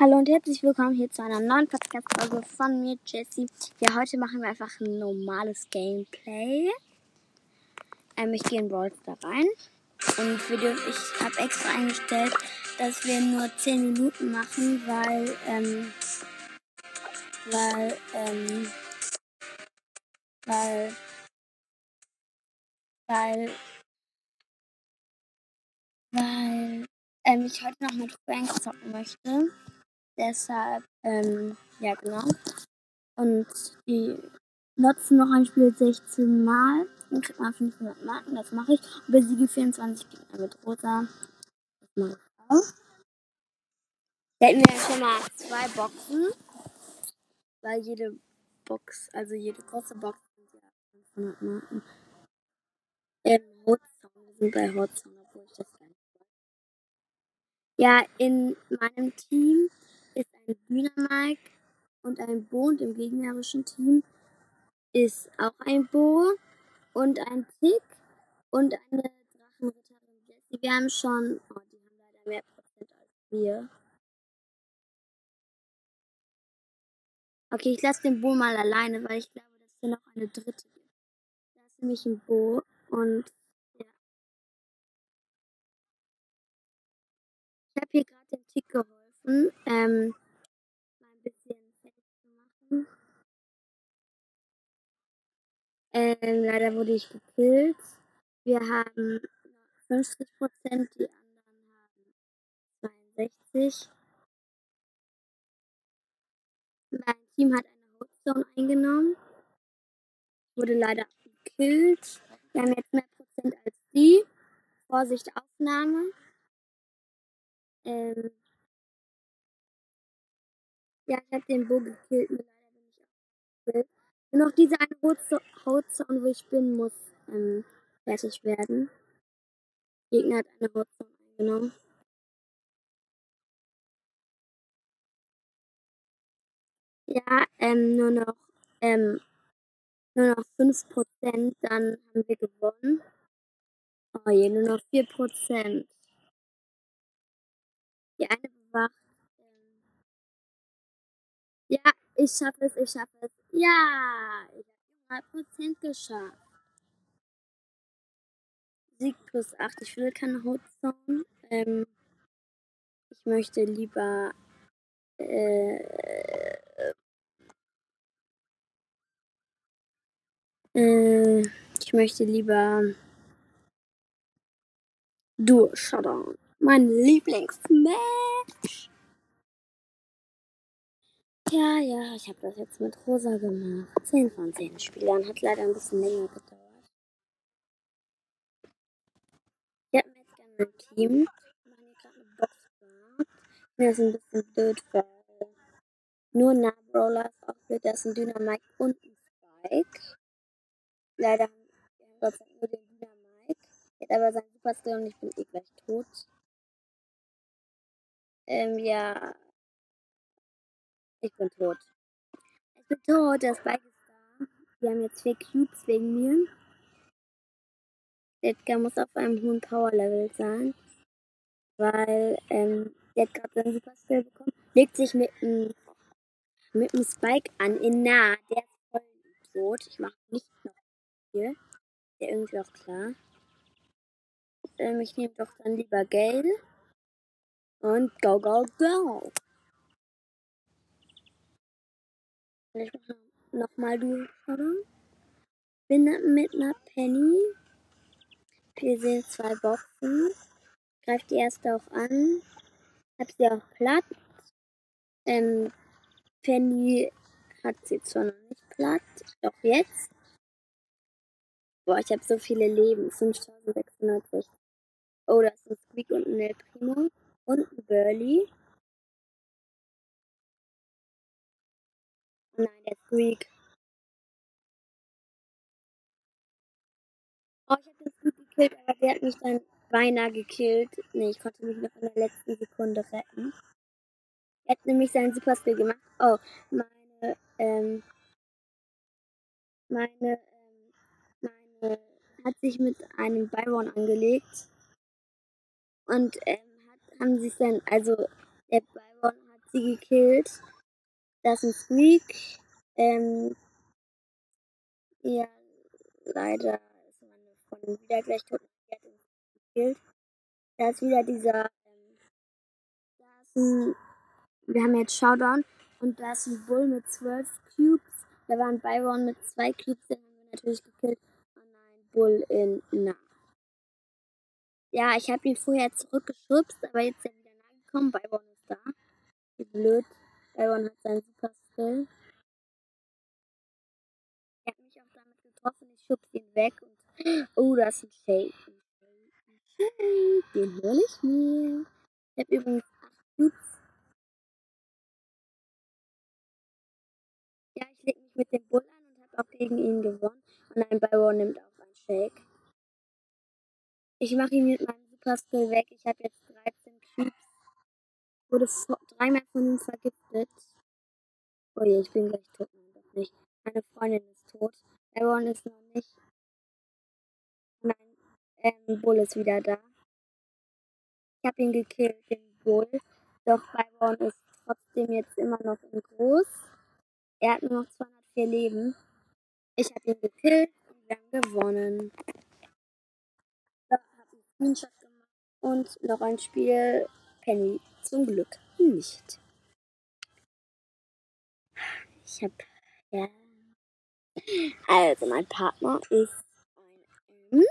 Hallo und herzlich willkommen hier zu einer neuen Podcast-Folge von mir, Jessie. Ja, heute machen wir einfach ein normales Gameplay. Ähm, ich gehe in Brawl da rein. Und dürfen, ich habe extra eingestellt, dass wir nur 10 Minuten machen, weil, ähm, weil, ähm, weil, weil, weil, ähm, ich heute noch mit Frank zocken möchte. Deshalb, ähm, ja genau. Und die nutzen noch ein Spiel 16 Mal. Dann kriegt man 500 Marken, das mache ich. Und besiege 24 Gegner mit Rosa. Das mache ich auch. Da hätten wir schon mal zwei Boxen. Weil jede Box, also jede große Box sind ja 500 Marken. Ähm, Hotzone, wir sind bei Hotzone, obwohl ich das gar nicht weiß. Ja, in meinem Team ist ein Dynamike und ein Bo und im gegnerischen Team ist auch ein Bo und ein Tick und eine Drachenritterin Jessie. Wir haben schon, oh, die haben leider mehr Prozent als wir. Okay, ich lasse den Bo mal alleine, weil ich glaube, dass hier noch eine dritte gibt. Da ist nämlich ein Bo und ja. Ich habe hier gerade dem Tick Ähm, Ähm, leider wurde ich gekillt. Wir haben 50 Prozent, die anderen haben 62. Mein Team hat eine Hotzone eingenommen. Wurde leider gekillt. Wir haben jetzt mehr Prozent als die. Vorsicht, Aufnahme. Ähm ja, ich habe den Bo gekillt. Leider bin ich auch gekillt. Und noch diese eine Hotzone, wo ich bin, muss ähm, fertig werden. Gegner hat eine Hotzone eingenommen. Ja, ähm, nur noch, ähm, nur noch 5%, dann haben wir gewonnen. Oh je, nur noch 4%. Die eine bewacht. Ja, ich schaffe es, ich schaffe es. Ja, ich habe 100% geschafft. Sieg plus 8. Ich will keine Hotzone. Ähm, ich möchte lieber äh, äh, ich möchte lieber Duo Showdown. Mein Lieblingsmatch. Ja, ja, ich habe das jetzt mit Rosa gemacht. 10 von 10 Spielern. Hat leider ein bisschen länger gedauert. Ich habe mir jetzt gerne ein Team. Ich mache gerade eine Box. Mir ist ein bisschen blöd, weil nur Nahbrawler ist auch blöd. Da ist ein Dynamite und ein Spike. Leider haben wir Gott nur den Dynamite. Jetzt aber sein Superskill und ich bin eh gleich tot. Ähm, ja. Ich bin tot. Ich bin tot, der Spike ist da. Wir haben jetzt vier Cubes wegen mir. Edgar muss auf einem hohen Power-Level sein. Weil, ähm, der hat seinen Superskill bekommen. Legt sich mit einem mit dem Spike an in nah. Der ist voll tot. Ich mache nicht noch viel. Der irgendwie auch klar. Ähm, ich nehme doch dann lieber Gale. Und go, go, go. Ich mache nochmal durchschauen. Bin mit einer Penny. Wir sehen zwei Boxen. Greift die erste auch an. Hab sie auch platt. Ähm, Penny hat sie zwar noch nicht platt, doch jetzt. Boah, ich habe so viele Leben. 5660. Oh, da ist ein Squeak und ein El Primo. Und ein Burley. Nein, der Squeak. Oh, ich habe den Squeak gekillt, aber der hat mich dann beinahe gekillt. Nee, ich konnte mich noch in der letzten Sekunde retten. Er hat nämlich seinen Superskill gemacht. Oh, meine, ähm, meine, ähm, meine, hat sich mit einem Byron angelegt. Und, ähm, hat, haben sich dann, also, der Byron hat sie gekillt. Das ist ein Squeak. Ähm, ja, leider ist meine Freundin wieder gleich tot. Die hat ihn gekillt. Da ist wieder dieser. Ähm, da ist ein. Wir haben jetzt Showdown und da ist ein Bull mit 12 Cubes. Da war ein Byron mit zwei Cubes, den haben wir natürlich gekillt. Und ein Bull in nah. Ja, ich habe ihn vorher zurückgeschubst, aber jetzt ist er wieder nah gekommen. Byron ist da. Wie blöd. Byron hat seinen Super Skill. Er hat mich auch damit getroffen. Ich schubse ihn weg und. Oh, das ist ein Shake. Den hole ich mir. Ich habe übrigens 8 Cubes. Ja, ich lege mich mit dem Bull an und habe auch gegen ihn gewonnen. Und ein Byron nimmt auch einen Shake. Ich mache ihn mit meinem Super Skill weg. Ich habe jetzt 13 Wurde dreimal von ihm vergiftet. Oh je, ich bin gleich tot. Nein, doch nicht. Meine Freundin ist tot. Byron ist noch nicht. Nein, ähm, Bull ist wieder da. Ich habe ihn gekillt, den Bull. Doch Byron ist trotzdem jetzt immer noch in groß. Er hat nur noch 204 Leben. Ich habe ihn gekillt und wir haben gewonnen. Screenshot gemacht und noch ein Spiel Penny zum Glück nicht. Ich habe ja also mein Partner ist ein.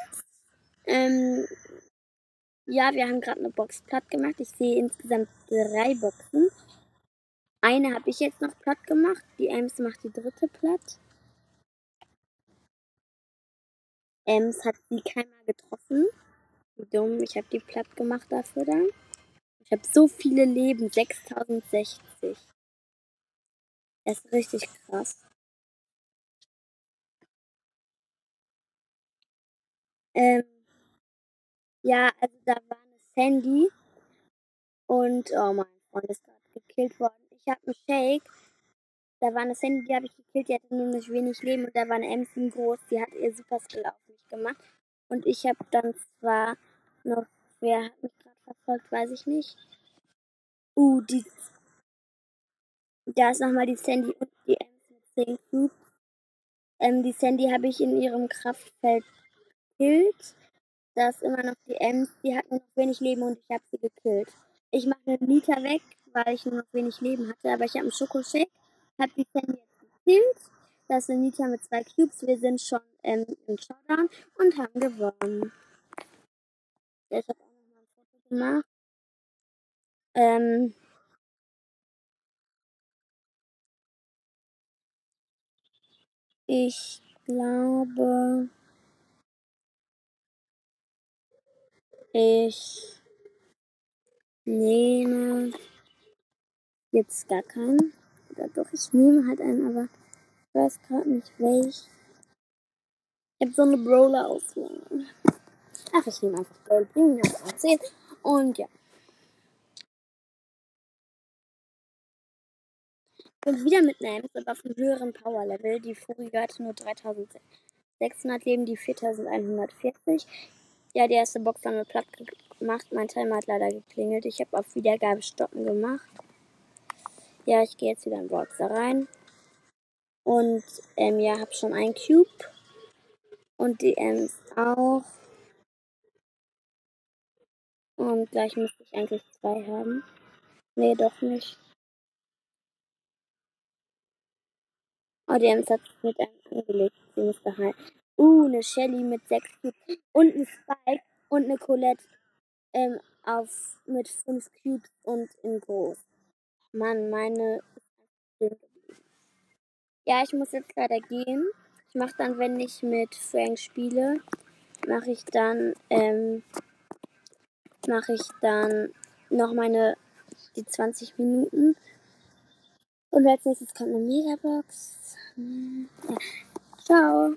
Ähm, ja, wir haben gerade eine Box platt gemacht. Ich sehe insgesamt drei Boxen. Eine habe ich jetzt noch platt gemacht. Die Ems macht die dritte platt. Ems hat sie keinmal getroffen. Wie dumm. Ich habe die platt gemacht dafür dann. Ich habe so viele Leben. 6060. Das ist richtig krass. Ähm, ja, also da war eine Sandy. Und, oh mein Freund ist gerade gekillt worden. Ich habe einen Shake. Da war eine Sandy, die habe ich gekillt. Die hatte nur nicht wenig Leben. Und da war eine Emsen groß. Die hat ihr Super Skill auf mich gemacht. Und ich habe dann zwar noch, wer hat mich verfolgt, weiß ich nicht. Uh, die, da ist nochmal die Sandy und die mit 10 Cubes. Ähm, die Sandy habe ich in ihrem Kraftfeld gekillt. Da ist immer noch die Ems, die hat nur noch wenig Leben und ich habe sie gekillt. Ich mache den Nita weg, weil ich nur noch wenig Leben hatte, aber ich habe einen Schokoshake, habe die Sandy jetzt gekillt. Das ist eine Nita mit zwei Cubes. Wir sind schon ähm, im Showdown und haben gewonnen. Ja, gemacht. Ähm, ich glaube, ich nehme jetzt gar keinen. Oder doch, ich nehme halt einen, aber ich weiß gerade nicht welch. Ich habe so eine Brawler-Auswahl. Ach, ich nehme einfach Brawler Premium auf 10. Und ja. Und wieder mit Ems, aber auf einem höheren Power-Level. Die vorige hatte nur 3600 Leben, die 4140. Ja, die erste Box haben wir platt gemacht. Mein Timer hat leider geklingelt. Ich habe auf Wiedergabe stoppen gemacht. Ja, ich gehe jetzt wieder in Boxer rein. Und ähm, ja, habe schon einen Cube. Und die Ems auch. Und gleich müsste ich eigentlich zwei haben. Nee, doch nicht. Oh, die Ems hat sich mit einem angelegt. Sie müsste halt. Uh, eine Shelly mit sechs Cubes. Und ein Spike und eine Colette ähm, auf, mit fünf Cubes und in groß. Mann, meine Ja, ich muss jetzt leider gehen. Ich mache dann, wenn ich mit Frank spiele, mache ich dann, ähm, mache ich dann noch meine, die 20 Minuten. Und als nächstes kommt eine Megabox. Ja. Ciao.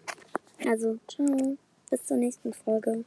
Also, ciao. Bis zur nächsten Folge.